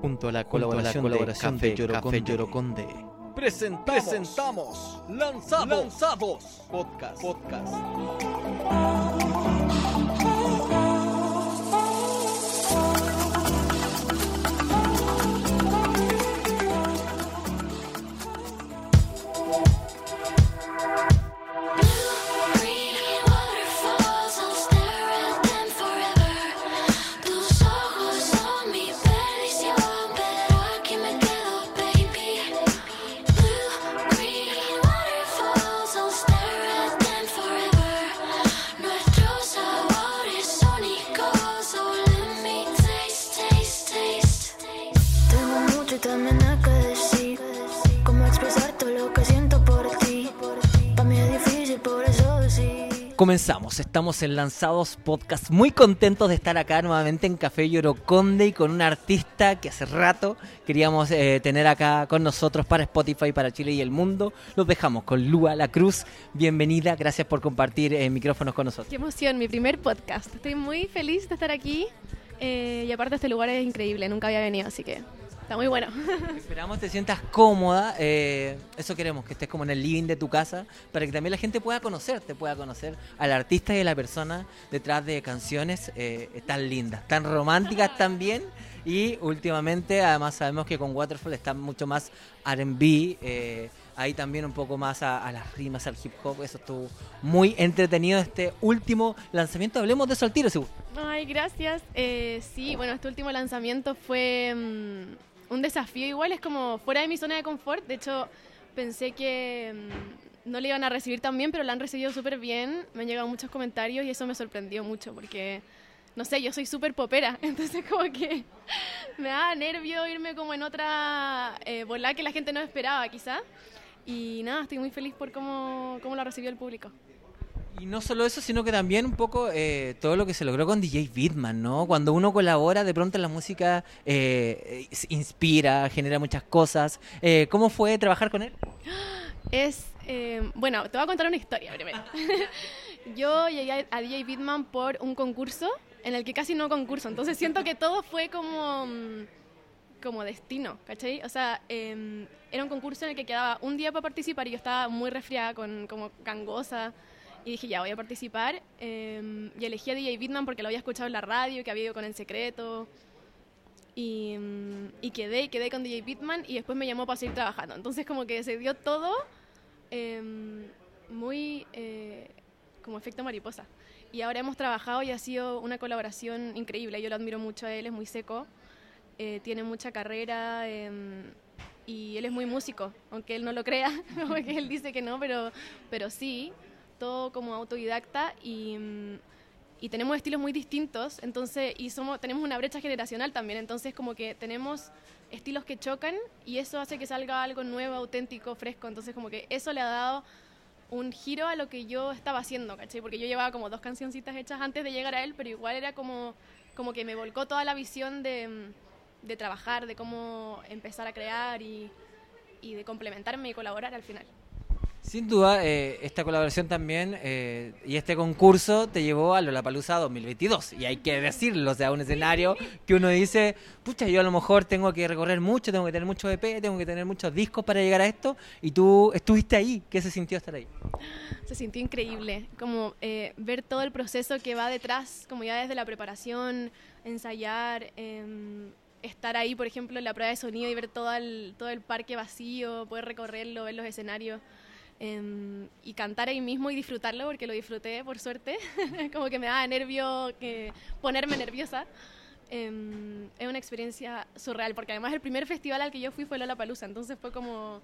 Junto a la colaboración, colaboración de, de Café Café Lloroconde. Presentamos, Presentamos Lanzados, Lanzados Podcast. Podcast. Tengo mucho y también hay que decir Cómo expresar todo lo que siento por ti Para mí es difícil, por eso decir Comenzamos, estamos en Lanzados Podcast, muy contentos de estar acá nuevamente en Café Lloroconde y con un artista que hace rato queríamos eh, tener acá con nosotros para Spotify, para Chile y el mundo. Los dejamos con Lua La Cruz, bienvenida, gracias por compartir eh, micrófonos con nosotros. Qué emoción, mi primer podcast. Estoy muy feliz de estar aquí eh, y aparte este lugar es increíble, nunca había venido, así que está muy bueno. Esperamos te sientas cómoda, eh, eso queremos, que estés como en el living de tu casa, para que también la gente pueda conocerte, pueda conocer al artista y a la persona detrás de canciones eh, tan lindas, tan románticas también. Y últimamente, además sabemos que con Waterfall está mucho más RB, eh, ahí también un poco más a, a las rimas, al hip hop, eso estuvo muy entretenido este último lanzamiento. Hablemos de eso al tiro, seguro. Ay, gracias. Eh, sí, bueno, este último lanzamiento fue mm, un desafío igual, es como fuera de mi zona de confort. De hecho, pensé que mm, no le iban a recibir tan bien, pero la han recibido súper bien. Me han llegado muchos comentarios y eso me sorprendió mucho porque, no sé, yo soy súper popera, entonces como que me da nervio irme como en otra eh, bola que la gente no esperaba quizá. Y nada, estoy muy feliz por cómo, cómo lo recibió el público. Y no solo eso, sino que también un poco eh, todo lo que se logró con DJ Bitman, ¿no? Cuando uno colabora, de pronto la música eh, inspira, genera muchas cosas. Eh, ¿Cómo fue trabajar con él? Es, eh, bueno, te voy a contar una historia primero. Yo llegué a- a DJ Bitman por un concurso en el que casi no concurso, entonces siento que todo fue como, mm, como destino, ¿cachai? O sea, eh, era un concurso en el que quedaba un día para participar y yo estaba muy resfriada, con, como gangosa, y dije, ya, voy a participar. eh, y elegí a DJ Bitman porque lo había escuchado en la radio, que había ido con El Secreto, y, mm, y quedé, quedé con DJ Bitman y después me llamó para seguir trabajando. Entonces como que se dio todo em, muy eh, como efecto mariposa. Y ahora hemos trabajado y ha sido una colaboración increíble. Yo lo admiro mucho a él, es muy seco, eh, tiene mucha carrera em, y él es muy músico, aunque él no lo crea, porque él dice que no, pero, pero sí, todo como autodidacta y... mm, y tenemos estilos muy distintos, entonces, y somos, tenemos una brecha generacional también, entonces como que tenemos estilos que chocan y eso hace que salga algo nuevo, auténtico, fresco, entonces como que eso le ha dado un giro a lo que yo estaba haciendo, ¿cachai? Porque yo llevaba como dos cancioncitas hechas antes de llegar a él, pero igual era como, como que me volcó toda la visión de, mm, de trabajar, de cómo empezar a crear y, y de complementarme y colaborar al final. Sin duda, eh, esta colaboración también eh, y este concurso te llevó a Lollapalooza 2022. Y hay que decirlo, o sea, un escenario que uno dice, pucha, yo a lo mejor tengo que recorrer mucho, tengo que tener mucho EP, tengo que tener muchos discos para llegar a esto. Y tú estuviste ahí. ¿Qué se sintió estar ahí? Se sintió increíble, como eh, ver todo el proceso que va detrás, como ya desde la preparación, ensayar, em, estar ahí, por ejemplo, en la prueba de sonido y ver todo el, todo el parque vacío, poder recorrerlo, ver los escenarios em, y cantar ahí mismo y disfrutarlo, porque lo disfruté, por suerte, como que me daba nervio que, ponerme nerviosa. Em, es una experiencia surreal, porque además el primer festival al que yo fui fue Lollapalooza, entonces fue como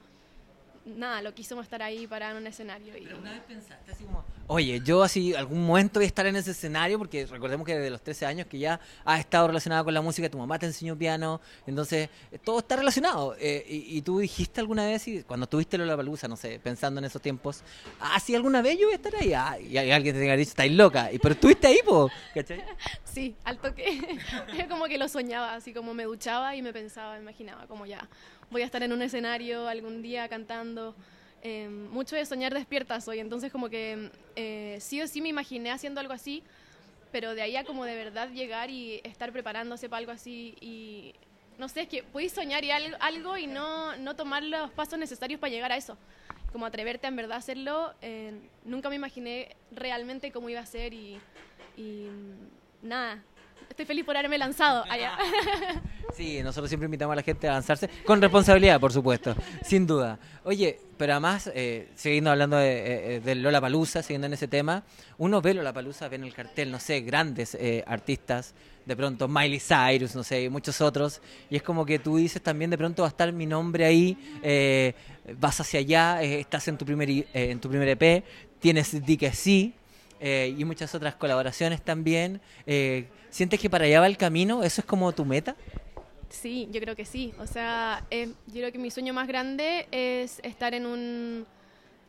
nada, loquísimo estar ahí parado en un escenario. Y... Pero una vez pensaste así como, oye, yo así algún momento voy a estar en ese escenario, porque recordemos que desde los 13 años que ya has estado relacionada con la música, tu mamá te enseñó piano, entonces eh, todo está relacionado. Eh, y, y tú dijiste alguna vez, y cuando tuviste la palusa, no sé, pensando en esos tiempos, ah, alguna vez yo voy a estar ahí, ah, y alguien te tenga dicho, estáis loca, y, pero estuviste ahí, po, ¿cachai? Sí, al toque. Yo como que lo soñaba, así como me duchaba y me pensaba, imaginaba, como ya, voy a estar en un escenario algún día cantando. Eh, mucho de soñar despierta soy, entonces como que eh, sí o sí me imaginé haciendo algo así, pero de ahí a como de verdad llegar y estar preparándose para algo así y no sé, es que podéis soñar y algo, algo y no, no tomar los pasos necesarios para llegar a eso. Como atreverte a en verdad hacerlo, eh, nunca me imaginé realmente cómo iba a ser y, y nada, estoy feliz por haberme lanzado allá. Sí, nosotros siempre invitamos a la gente a lanzarse con responsabilidad, por supuesto, sin duda. Oye, pero además, eh, siguiendo hablando de, eh, de Lola Palusa, siguiendo en ese tema, uno ve Lola Palusa, ve en el cartel, no sé, grandes eh, artistas, de pronto Miley Cyrus, no sé, y muchos otros, y es como que tú dices también de pronto va a estar mi nombre ahí, eh, vas hacia allá, eh, estás en tu primer eh, en tu primer EP, tienes Di que sí, eh, y muchas otras colaboraciones también. Eh, ¿Sientes que para allá va el camino? ¿Eso es como tu meta? Sí, yo creo que sí. O sea, eh, yo creo que mi sueño más grande es estar en un,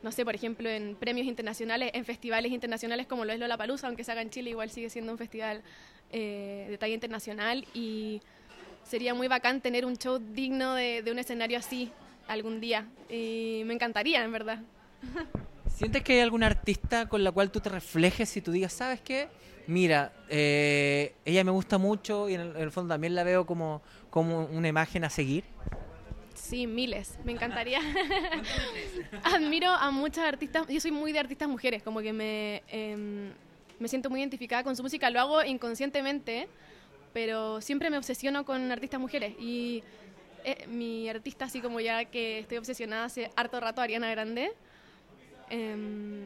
no sé, por ejemplo, en premios internacionales, en festivales internacionales como lo es Lollapalooza, aunque se haga en Chile, igual sigue siendo un festival eh, de talla internacional y sería muy bacán tener un show digno de, de un escenario así algún día. Y me encantaría, en verdad. ¿Sientes que hay algún artista con la cual tú te reflejes y tú digas, ¿sabes qué? Mira, eh, ella me gusta mucho y en el, en el fondo también la veo como, como una imagen a seguir? Sí, miles. Me encantaría. Admiro a muchas artistas. Yo soy muy de artistas mujeres, como que me, em, me siento muy identificada con su música. Lo hago inconscientemente, pero siempre me obsesiono con artistas mujeres. Y eh, mi artista, así como ya que estoy obsesionada hace harto rato, Ariana Grande. Em,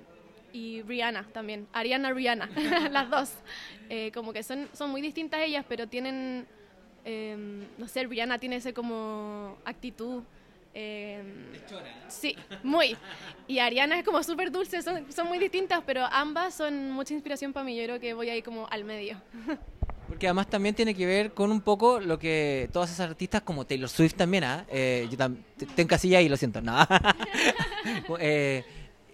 y Rihanna también. Ariana, Rihanna, las dos. Eh, como que son, son muy distintas ellas, pero tienen em, no sé, Rihanna tiene ese como actitud. em, sí, muy. Y Ariana es como súper dulce, son, son muy distintas, pero ambas son mucha inspiración para mí. Yo creo que voy ahí como al medio. Porque además también tiene que ver con un poco lo que todas esas artistas como Taylor Swift también, ¿ah? Eh, yo tam- te, te encasillé ahí, lo siento. No. Eh,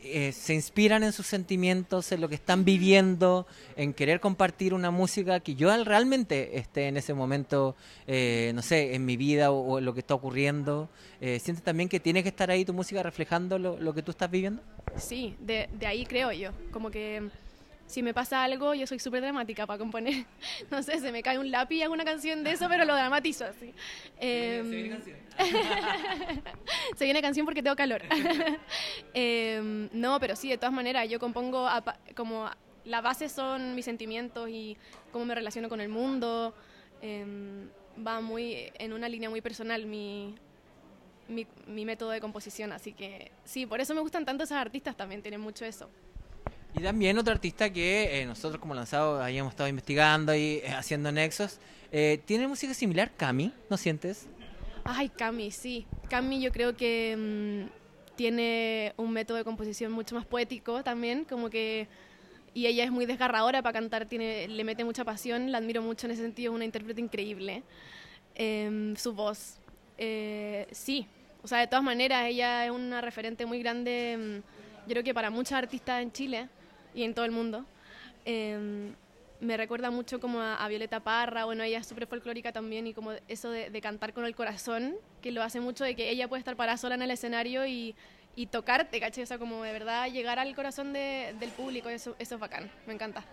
eh, se inspiran en sus sentimientos, en lo que están viviendo, en querer compartir una música que yo al- realmente esté en ese momento, eh, no sé, en mi vida o, lo que está ocurriendo. Eh, ¿Sientes también que tiene que estar ahí tu música reflejando lo, lo que tú estás viviendo? Sí, de, de ahí creo yo. Como que si me pasa algo, yo soy súper dramática para componer. No sé, se me cae un lápiz y hago una canción de eso, pero lo dramatizo así. Em, se viene canción porque tengo calor. Em, no, pero sí, de todas maneras, yo compongo a como la base son mis sentimientos y cómo me relaciono con el mundo. Em, va muy en una línea muy personal mi, mi, mi método de composición, así que sí, por eso me gustan tanto esas artistas también, tienen mucho eso. Y también otro artista que eh, nosotros como lanzado habíamos estado investigando y eh, haciendo nexos, eh, tiene música similar, Cami, ¿no sientes? Ay, Cami, sí. Cami yo creo que mm, tiene un método de composición mucho más poético también, como que... Y ella es muy desgarradora para cantar, tiene, le mete mucha pasión, la admiro mucho en ese sentido, es una intérprete increíble. Em, su voz, eh, sí. O sea, de todas maneras, ella es una referente muy grande, mm, yo creo que para muchas artistas en Chile y en todo el mundo. Em, me recuerda mucho como a, a Violeta Parra, bueno, ella es súper folclórica también y como eso de, de cantar con el corazón, que lo hace mucho de que ella puede estar parada sola en el escenario y, y tocarte, ¿cachai? O sea, como de verdad llegar al corazón de- del público, eso, eso es bacán, me encanta.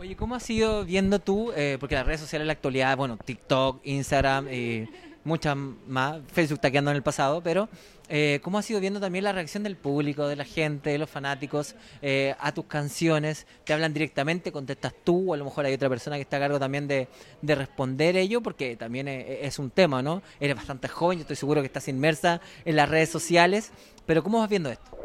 Oye, ¿cómo has ido viendo tú? eh, porque las redes sociales en la actualidad, bueno, TikTok, Instagram y muchas más, Facebook está quedando en el pasado, pero eh, ¿cómo has ido viendo también la reacción del público, de la gente, de los fanáticos eh, a tus canciones? ¿Te hablan directamente, contestas tú o a lo mejor hay otra persona que está a cargo también de, de responder ello? Porque también eh, es un tema, ¿no? Eres bastante joven, yo estoy seguro que estás inmersa en las redes sociales, pero ¿cómo vas viendo esto?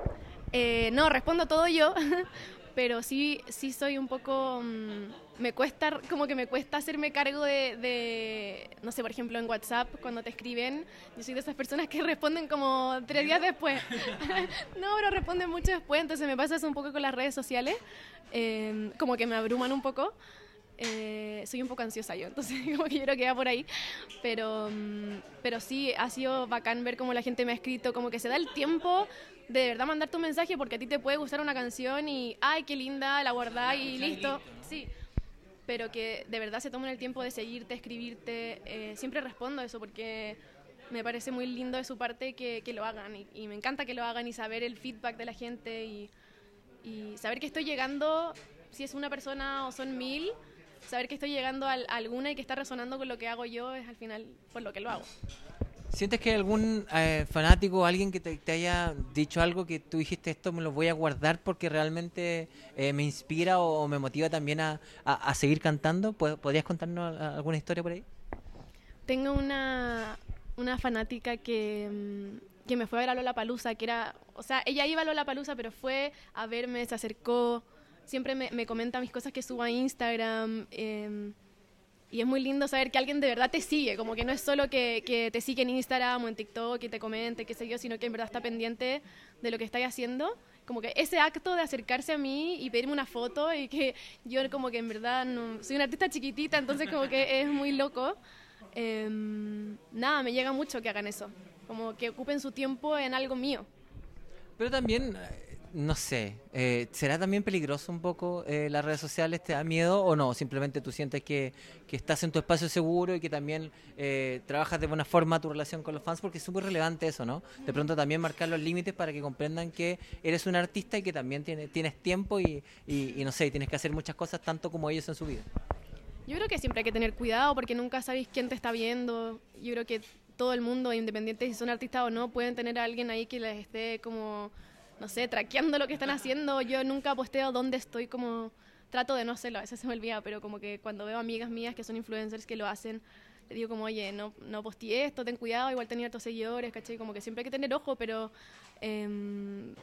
Eh, no, respondo todo yo, pero sí, sí soy un poco... mm, me cuesta, como que me cuesta hacerme cargo de, no sé, por ejemplo en WhatsApp, cuando te escriben, yo soy de esas personas que responden como tres días después. no, pero responden mucho después, entonces me pasa eso un poco con las redes sociales, eh, como que me abruman un poco. Eh, soy un poco ansiosa yo, entonces como que yo creo que por ahí. Pero, mm, pero sí, ha sido bacán ver cómo la gente me ha escrito, como que se da el tiempo de verdad mandar tu mensaje porque a ti te puede gustar una canción y, ay, qué linda, la guardás y listo. Sí, pero que de verdad se tomen el tiempo de seguirte, escribirte. eh, siempre respondo a eso porque me parece muy lindo de su parte que, que lo hagan y, y me encanta que lo hagan y saber el feedback de la gente y, y saber que estoy llegando, si es una persona o son mil, saber que estoy llegando al- a alguna y que está resonando con lo que hago yo es al final por lo que lo hago. ¿Sientes que algún eh, fanático o alguien que te, haya dicho algo que tú dijiste esto me lo voy a guardar porque realmente eh, me inspira o, me motiva también a, a- seguir cantando? ¿Pod- ¿Podrías contarnos a- alguna historia por ahí? Tengo una, una fanática que, mm, que me fue a ver a Lola Palusa, que era, o sea, ella iba a Lola Palusa, pero fue a verme, se acercó, siempre me, me comenta mis cosas que subo a Instagram. em, y es muy lindo saber que alguien de verdad te sigue, como que no es solo que, que te sigue en Instagram o en TikTok y te comente, qué sé yo, sino que en verdad está pendiente de lo que estáis haciendo. Como que ese acto de acercarse a mí y pedirme una foto y que yo como que en verdad soy una artista chiquitita, entonces como que es muy loco. Em, nada, me llega mucho que hagan eso, como que ocupen su tiempo en algo mío. Pero también, no sé, eh, ¿será también peligroso un poco eh, las redes sociales? ¿Te da miedo o no? Simplemente tú sientes que, que estás en tu espacio seguro y que también eh, trabajas de buena forma tu relación con los fans, porque es súper relevante eso, ¿no? De pronto también marcar los límites para que comprendan que eres un artista y que también tiene- tienes tiempo y, y, no sé, tienes que hacer muchas cosas tanto como ellos en su vida. Yo creo que siempre hay que tener cuidado porque nunca sabéis quién te está viendo. Yo creo que todo el mundo, independiente si son artistas o no, pueden tener a alguien ahí que les esté como, no sé, traqueando lo que están haciendo. Yo nunca posteo dónde estoy como... Trato de no hacerlo, a veces se me olvida, pero como que cuando veo amigas mías que son influencers que lo hacen, les digo como, oye, no, no esto, ten cuidado, igual tenía otros seguidores, ¿cachai? Como que siempre hay que tener ojo, pero... em,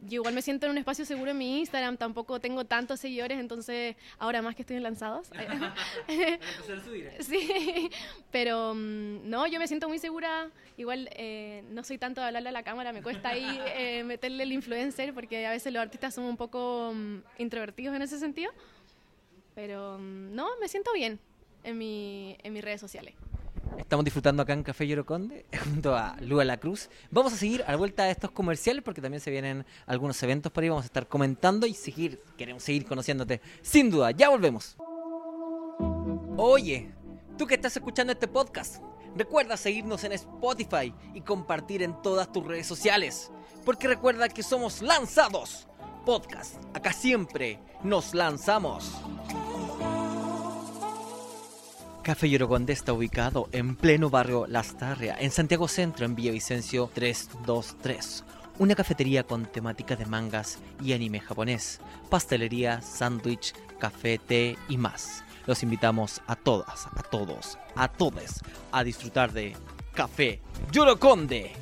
yo igual me siento en un espacio seguro en mi Instagram, tampoco tengo tantos seguidores, entonces ahora más que estoy en lanzados. sí, pero mm, no, yo me siento muy segura. Igual eh, no soy tanto de hablarle a la cámara, me cuesta ahí eh, meterle el influencer porque a veces los artistas son un poco mm, introvertidos en ese sentido. Pero mm, no, me siento bien en, mi, en mis redes sociales. Estamos disfrutando acá en Café Lloroconde junto a Lua La Cruz. Vamos a seguir a la vuelta de estos comerciales porque también se vienen algunos eventos por ahí. Vamos a estar comentando y seguir, queremos seguir conociéndote. Sin duda, ya volvemos. Oye, tú que estás escuchando este podcast, recuerda seguirnos en Spotify y compartir en todas tus redes sociales. Porque recuerda que somos lanzados. Podcast, acá siempre nos lanzamos. Café Yoroconde está ubicado en pleno barrio Las Tarria, en Santiago Centro, en Villavicencio 323. Una cafetería con temática de mangas y anime japonés, pastelería, sándwich, café, té y más. Los invitamos a todas, a todos, a todes a disfrutar de Café Yoroconde.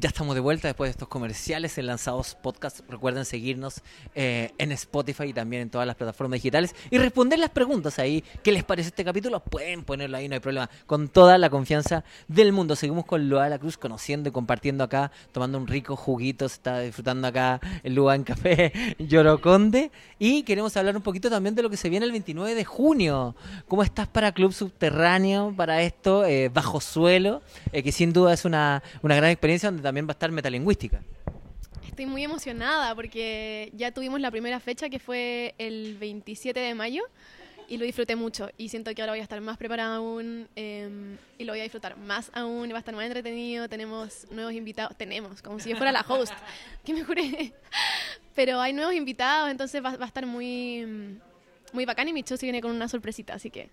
Ya estamos de vuelta después de estos comerciales en Lanzados Podcast. Recuerden seguirnos eh, en Spotify y también en todas las plataformas digitales y responder las preguntas ahí. ¿Qué les parece este capítulo? Pueden ponerlo ahí, no hay problema. Con toda la confianza del mundo. Seguimos con Lua de la Cruz conociendo y compartiendo acá, tomando un rico juguito. Se está disfrutando acá el Lua en Café Lloroconde. Y queremos hablar un poquito también de lo que se viene el 29 de junio. ¿Cómo estás para Club Subterráneo, para esto, eh, Bajo Suelo? eh, que sin duda es una, una gran experiencia donde también va a estar metalingüística. Estoy muy emocionada porque ya tuvimos la primera fecha que fue el 27 de mayo y lo disfruté mucho y siento que ahora voy a estar más preparada aún eh, y lo voy a disfrutar más aún y va a estar más entretenido. Tenemos nuevos invitados, tenemos, como si yo fuera la host, que me juré. Pero hay nuevos invitados, entonces va, va a estar muy, muy bacán y mi show se viene con una sorpresita, así que...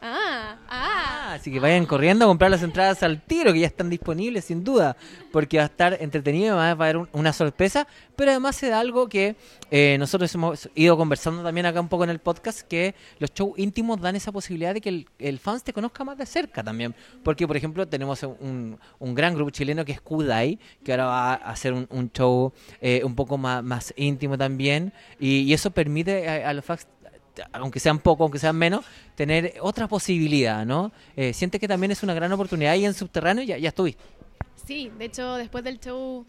Ah, ah. Ah, así que vayan corriendo a comprar las entradas al tiro, que ya están disponibles sin duda, porque va a estar entretenido, va a haber un- una sorpresa, pero además se algo que eh, nosotros hemos ido conversando también acá un poco en el podcast, que los shows íntimos dan esa posibilidad de que el, fans te conozca más de cerca también, porque por ejemplo tenemos un, un gran grupo chileno que es Kudai, que ahora va a hacer un, show eh, un poco más, más íntimo también, y, y eso permite a, a los fans aunque sean poco, aunque sean menos, tener otra posibilidad, ¿no? Eh, siente que también es una gran oportunidad y en subterráneo ya, estuviste. Sí, de hecho, después del show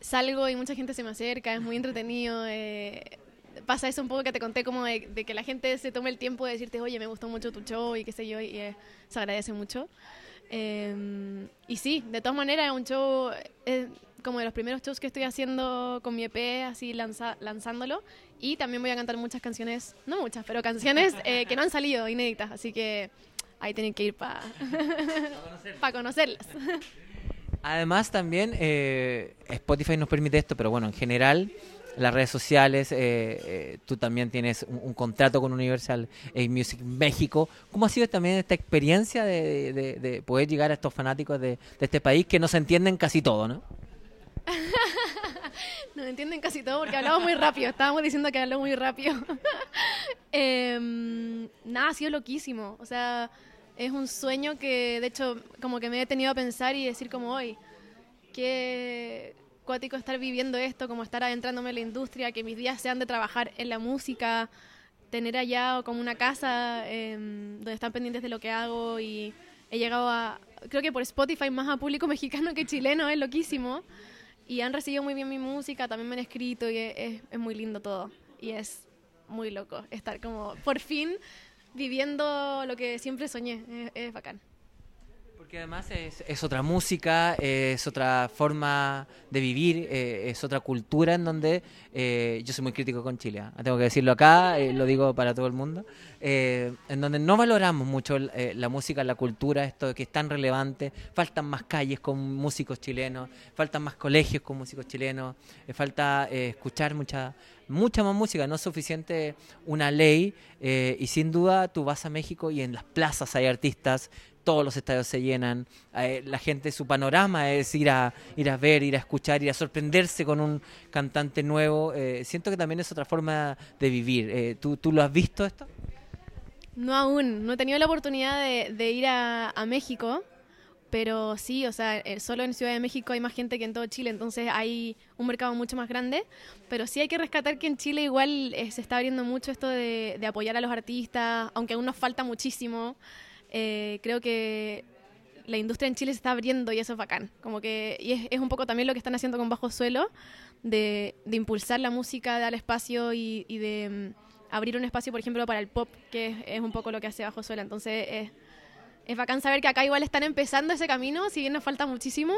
salgo y mucha gente se me acerca, es muy entretenido. eh, pasa eso un poco que te conté, como de, que la gente se tome el tiempo de decirte, oye, me gustó mucho tu show y qué sé yo, y eh, se agradece mucho. Eh, y sí, de todas maneras, un show, como de los primeros shows que estoy haciendo con mi EP, así lanza- lanzándolo. Y también voy a cantar muchas canciones, no muchas, pero canciones eh, que no han salido, inéditas, así que ahí tienen que ir para conocerlas. Además también eh, Spotify nos permite esto, pero bueno, en general las redes sociales, eh, eh, tú también tienes un, un contrato con Universal eh, Music México. ¿Cómo ha sido también esta experiencia de, de- de poder llegar a estos fanáticos de, de este país que no se entienden casi todo, ¿no? No entienden casi todo porque hablamos muy rápido. Estábamos diciendo que hablamos muy rápido. Em, nada, ha sido loquísimo. O sea, es un sueño que, de hecho, como que me he tenido a pensar y decir como hoy, qué cuático estar viviendo esto, como estar adentrándome en la industria, que mis días sean de trabajar en la música, tener allá como una casa em, donde están pendientes de lo que hago y he llegado a, creo que por Spotify más a público mexicano que chileno, es loquísimo. Y han recibido muy bien mi música, también me han escrito y es, es- muy lindo todo. Y es muy loco estar como, por fin, viviendo lo que siempre soñé. Es, es bacán. Porque además es, es otra música, es otra forma de vivir, eh, es otra cultura en donde eh, yo soy muy crítico con Chile, ¿ah? tengo que decirlo acá, eh, lo digo para todo el mundo, en donde no valoramos mucho la música, la cultura, esto que es tan relevante, faltan más calles con músicos chilenos, faltan más colegios con músicos chilenos, falta escuchar mucha mucha más música, no es suficiente una ley eh, y sin duda tú vas a México y en las plazas hay artistas, todos los estadios se llenan, eh, la gente su panorama es ir a ir a ver, ir a escuchar, ir a sorprenderse con un cantante nuevo, eh, siento que también es otra forma de vivir. Eh, ¿tú, ¿Tú lo has visto esto? No aún, no he tenido la oportunidad de, de ir a, México, pero sí, o sea, eh, solo en Ciudad de México hay más gente que en todo Chile, entonces hay un mercado mucho más grande, pero sí hay que rescatar que en Chile igual se está abriendo mucho esto de, de apoyar a los artistas, aunque aún nos falta muchísimo. Eh, creo que la industria en Chile se está abriendo y eso es bacán. Como que, y es, es un poco también lo que están haciendo con Bajo Suelo, de, de impulsar la música, de dar espacio y, y de mm, abrir un espacio, por ejemplo, para el pop, que es, es un poco lo que hace Bajo Suelo. Entonces, es, es bacán saber que acá igual están empezando ese camino, si bien nos falta muchísimo.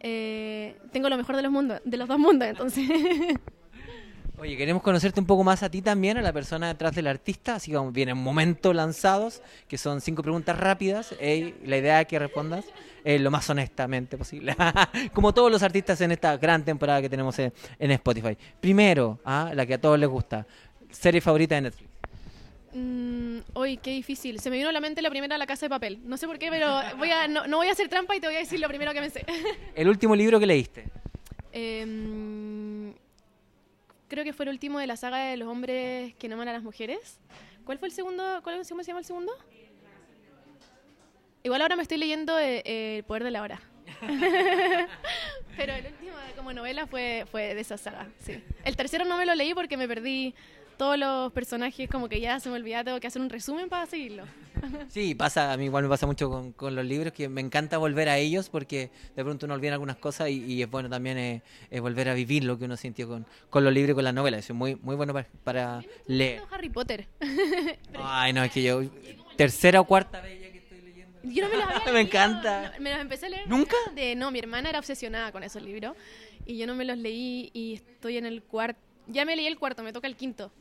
eh, tengo lo mejor de los mundos, de los dos mundos, entonces. Oye, queremos conocerte un poco más a ti también, a la persona detrás del artista, así que vienen momentos lanzados, que son cinco preguntas rápidas, eh, la idea es que respondas eh, lo más honestamente posible, como todos los artistas en esta gran temporada que tenemos en, en Spotify. Primero, ah, la que a todos les gusta, serie favorita de Netflix. Mm, Uy, qué difícil. Se me vino a la mente la primera La Casa de Papel. No sé por qué, pero voy a, no, no voy a hacer trampa y te voy a decir lo primero que me sé. El último libro que leíste. Em, creo que fue el último de la saga de los hombres que no aman a las mujeres. ¿Cuál fue el segundo? ¿Cuál, ¿Cómo se llama el segundo? Igual ahora me estoy leyendo eh, eh, El poder de la hora. Pero el último como novela fue, fue de esa saga, sí. El tercero no me lo leí porque me perdí todos los personajes, como que ya se me olvidaba, tengo que hacer un resumen para seguirlo. Sí, pasa, a mí igual me pasa mucho con, con los libros, que me encanta volver a ellos porque de pronto uno olvida algunas cosas y, y es bueno también eh, eh, volver a vivir lo que uno sintió con, con los libros y con las novelas. Es muy, muy bueno para, para leer. Harry Potter. Ay, no, es que yo, tercera o cuarta vez ya que estoy leyendo. Yo no me los había Me leído. encanta. No, Me los empecé a leer. ¿Nunca? De, no, mi hermana era obsesionada con esos libros y yo no me los leí y estoy en el cuarto. Ya me leí el cuarto, me toca el quinto.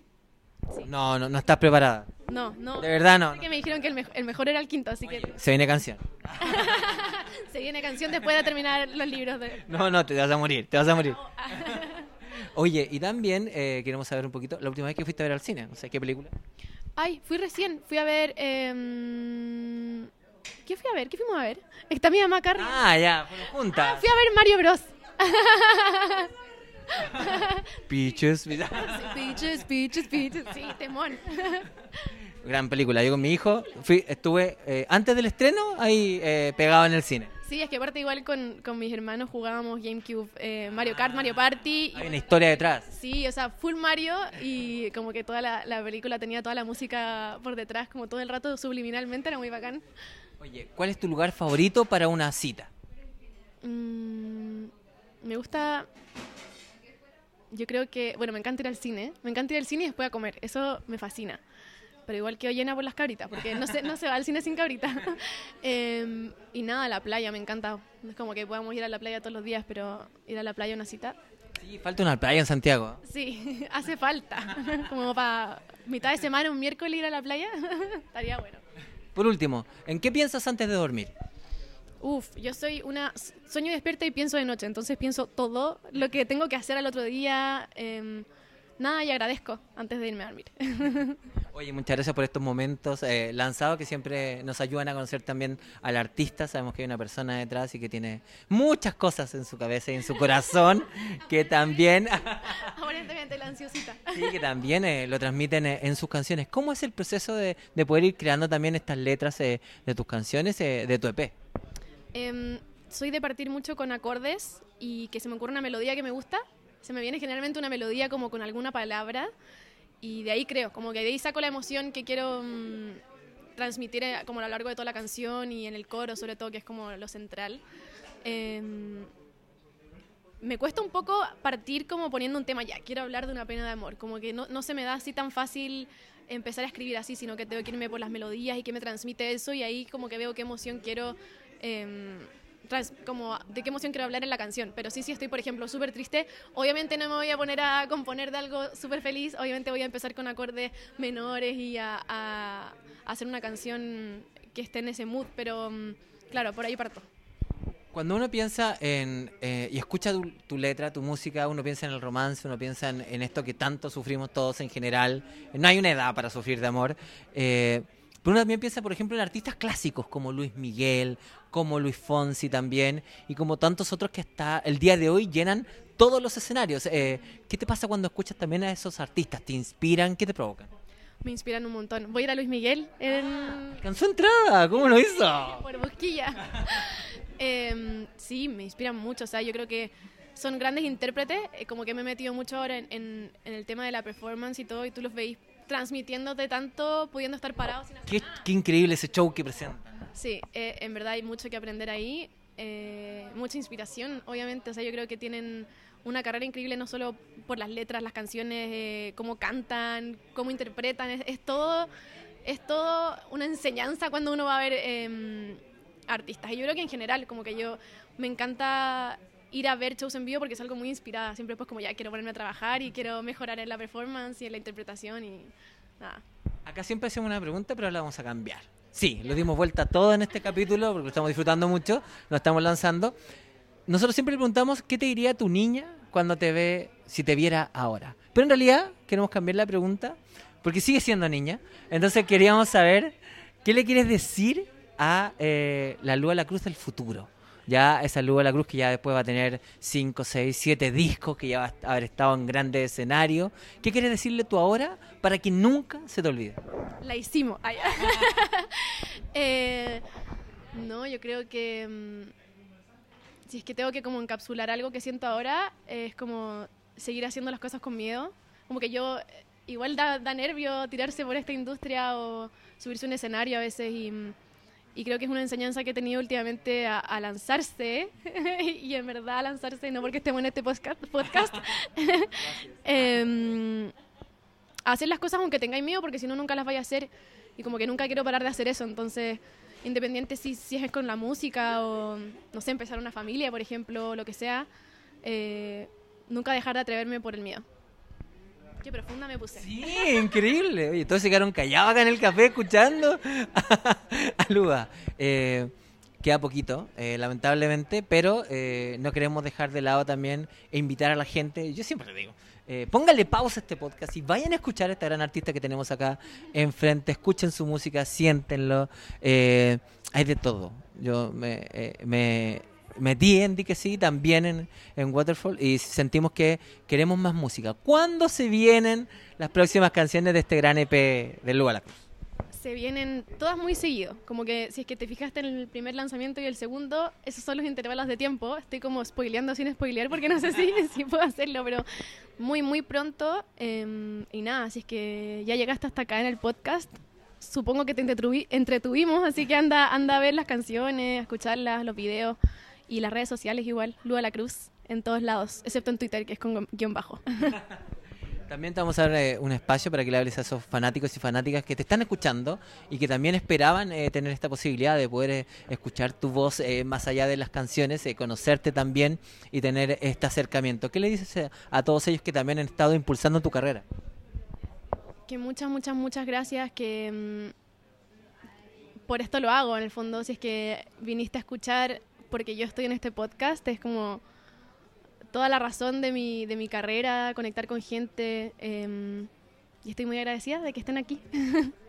No, no, no estás preparada. No, no. De verdad no. Sé que me dijeron que el, el mejor era el quinto, así que Se viene canción. se viene canción después de terminar los libros. De... No, no, te vas a morir, te vas a morir. Oye, y también eh, queremos saber un poquito, la última vez que fuiste a ver al cine, o sea, ¿qué película? Ay, fui recién, fui a ver... em, ¿Qué fui a ver? ¿Qué fuimos a ver? Está mi mamá Carrie. Ah, ya, juntas. Fui a ver Mario Bros. Peaches. Peaches, peaches, peaches. Sí, temón. Gran película. Yo con mi hijo fui, estuve eh, antes del estreno ahí eh, pegado en el cine. Sí, es que aparte igual con, con mis hermanos jugábamos GameCube, eh, Mario Kart, Mario Party. y- Hay una historia detrás. Sí, o sea, full Mario y como que toda la, la película tenía toda la música por detrás, como todo el rato subliminalmente, era muy bacán. Oye, ¿cuál es tu lugar favorito para una cita? Mm, me gusta... Yo creo que, bueno, me encanta ir al cine, me encanta ir al cine y después a comer, eso me fascina. Pero igual quedo llena por las cabritas, porque no se, no se va al cine sin cabritas. Em, y nada, la playa, me encanta. No es como que podamos ir a la playa todos los días, pero ir a la playa una cita, Sí, falta una playa en Santiago. sí, hace falta. Como para mitad de semana, un miércoles ir a la playa, estaría bueno. Por último, ¿en qué piensas antes de dormir? Uf, yo soy una... Sueño despierta y pienso de noche, entonces pienso todo lo que tengo que hacer al otro día. em, nada, y agradezco antes de irme a dormir. Oye, muchas gracias por estos momentos eh, lanzados que siempre nos ayudan a conocer también al artista. Sabemos que hay una persona detrás y que tiene muchas cosas en su cabeza y en su corazón que también, Aparentemente la ansiosita. sí, que también eh, lo transmiten eh, en sus canciones. ¿Cómo es el proceso de, de poder ir creando también estas letras eh, de tus canciones, eh, de tu EP? Em, soy de partir mucho con acordes y que se me ocurre una melodía que me gusta. Se me viene generalmente una melodía como con alguna palabra y de ahí creo, como que de ahí saco la emoción que quiero mm, transmitir eh, como a lo largo de toda la canción y en el coro sobre todo, que es como lo central. Em, me cuesta un poco partir como poniendo un tema ya, quiero hablar de una pena de amor, como que no, no se me da así tan fácil empezar a escribir así, sino que tengo que irme por las melodías y que me transmite eso y ahí como que veo qué emoción quiero, em, trans- como de qué emoción quiero hablar en la canción. Pero sí, sí estoy, por ejemplo, súper triste, obviamente no me voy a poner a componer de algo súper feliz, obviamente voy a empezar con acordes menores y a, a- a hacer una canción que esté en ese mood, pero mm, claro, por ahí parto. Cuando uno piensa en eh, y escucha tu, tu letra, tu música, uno piensa en el romance, uno piensa en, en esto que tanto sufrimos todos en general. No hay una edad para sufrir de amor. eh, pero uno también piensa, por ejemplo, en artistas clásicos como Luis Miguel, como Luis Fonsi también, y como tantos otros que hasta el día de hoy llenan todos los escenarios. Eh, ¿Qué te pasa cuando escuchas también a esos artistas? ¿Te inspiran? ¿Qué te provocan? Me inspiran un montón. Voy a ir a Luis Miguel en, ¿Alcanzó entrada? ¿Cómo lo hizo? por Busquilla. Em, sí, me inspiran mucho. O sea, yo creo que son grandes intérpretes. eh, Como que me he metido mucho ahora en, en- en el tema de la performance y todo, y tú los veis transmitiéndote tanto, pudiendo estar parados. sin hacer Qué, nada. qué increíble ese show que presentan. Sí, eh, en verdad hay mucho que aprender ahí. eh, mucha inspiración, obviamente. O sea, yo creo que tienen una carrera increíble no solo por las letras, las canciones, eh, cómo cantan, cómo interpretan. Es, es todo es todo una enseñanza cuando uno va a ver em, artistas. Y yo creo que en general, como que yo me encanta ir a ver shows en vivo porque es algo muy inspirada. Siempre pues como ya quiero ponerme a trabajar y quiero mejorar en la performance y en la interpretación y nada. Acá siempre hacemos una pregunta, pero la vamos a cambiar. Sí, lo dimos vuelta todo en este capítulo porque lo estamos disfrutando mucho, lo estamos lanzando. Nosotros siempre le preguntamos qué te diría tu niña cuando te ve, si te viera ahora. Pero en realidad queremos cambiar la pregunta porque sigue siendo niña. Entonces queríamos saber qué le quieres decir a eh, la Lua La Cruz del futuro. Ya esa Lua La Cruz que ya después va a tener 5, 6, 7 discos, que ya va a haber estado en grandes escenarios. ¿Qué quieres decirle tú ahora para que nunca se te olvide? La hicimos. Ay, Eh, no, yo creo que mm, si es que tengo que como encapsular algo que siento ahora, eh, es como seguir haciendo las cosas con miedo. Como que yo, eh, igual da, da nervio tirarse por esta industria o subirse a un escenario a veces y, mm, y creo que es una enseñanza que he tenido últimamente a, a lanzarse y en verdad a lanzarse, no porque estemos en este podcast, podcast em, a hacer las cosas aunque tengáis miedo, porque si no, nunca las vais a hacer. Y como que nunca quiero parar de hacer eso. Entonces, independiente si, si es con la música o, no sé, empezar una familia, por ejemplo, lo que sea, eh, nunca dejar de atreverme por el miedo. Qué profunda me puse. Sí, increíble. Oye, todos se quedaron callados acá en el café escuchando a. Eh, queda poquito, eh, lamentablemente, pero eh, no queremos dejar de lado también e invitar a la gente. Yo siempre le digo, eh, póngale pausa a este podcast y vayan a escuchar a esta gran artista que tenemos acá enfrente. Escuchen su música, siéntenlo. Hay de todo. Yo me metí en que sí también en, en Waterfall y sentimos que queremos más música. ¿Cuándo se vienen las próximas canciones de este gran EP de Luga La? Se vienen todas muy seguido. Como que si es que te fijaste en el primer lanzamiento y el segundo, esos son los intervalos de tiempo. Estoy como spoileando sin spoilear porque no sé si, si puedo hacerlo, pero muy, muy pronto. eh, y nada, si es que ya llegaste hasta acá en el podcast, supongo que te entretuvi- entretuvimos, así que anda, anda a ver las canciones, a escucharlas, los videos y las redes sociales igual. Lua La Cruz en todos lados, excepto en Twitter, que es con guion bajo. También te vamos a dar eh, un espacio para que le hables a esos fanáticos y fanáticas que te están escuchando y que también esperaban eh, tener esta posibilidad de poder eh, escuchar tu voz eh, más allá de las canciones, eh, conocerte también y tener este acercamiento. ¿Qué le dices eh, a todos ellos que también han estado impulsando tu carrera? que muchas, muchas, muchas gracias, que por esto lo hago, en el fondo, si es que viniste a escuchar porque yo estoy en este podcast, es como toda la razón de mi, de mi carrera, conectar con gente. em, y estoy muy agradecida de que estén aquí.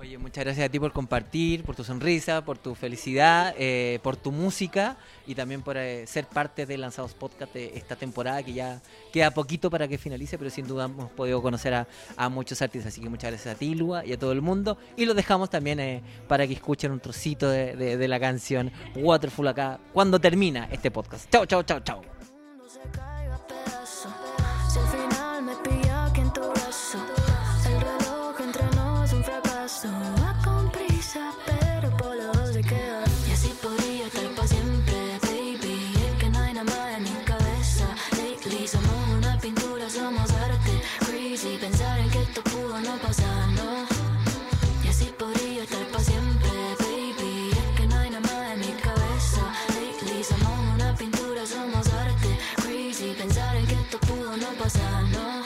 Oye, muchas gracias a ti por compartir, por tu sonrisa, por tu felicidad, eh, por tu música y también por eh, ser parte de Lanzados Podcast de esta temporada que ya queda poquito para que finalice, pero sin duda hemos podido conocer a, muchos artistas. Así que muchas gracias a ti, Lua, y a todo el mundo. Y los dejamos también eh, para que escuchen un trocito de, de- de la canción Waterful acá cuando termina este podcast. Chao, chao, chao, chao. Somos una pintura, somos arte. Crazy pensar en que esto pudo no pasar, no. Y así podría estar para siempre, baby. Es que no hay nada más en mi cabeza. Lately somos una pintura, somos arte. Crazy pensar en que esto pudo no pasar, no.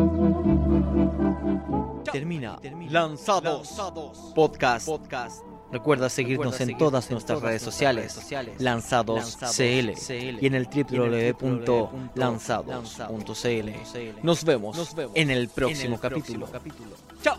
Forever. Termina, Lanzados, Podcast. Recuerda seguirnos en todas nuestras redes sociales, Lanzados, CL, y en el www.lanzados.cl. Nos vemos en el próximo capítulo. Chao.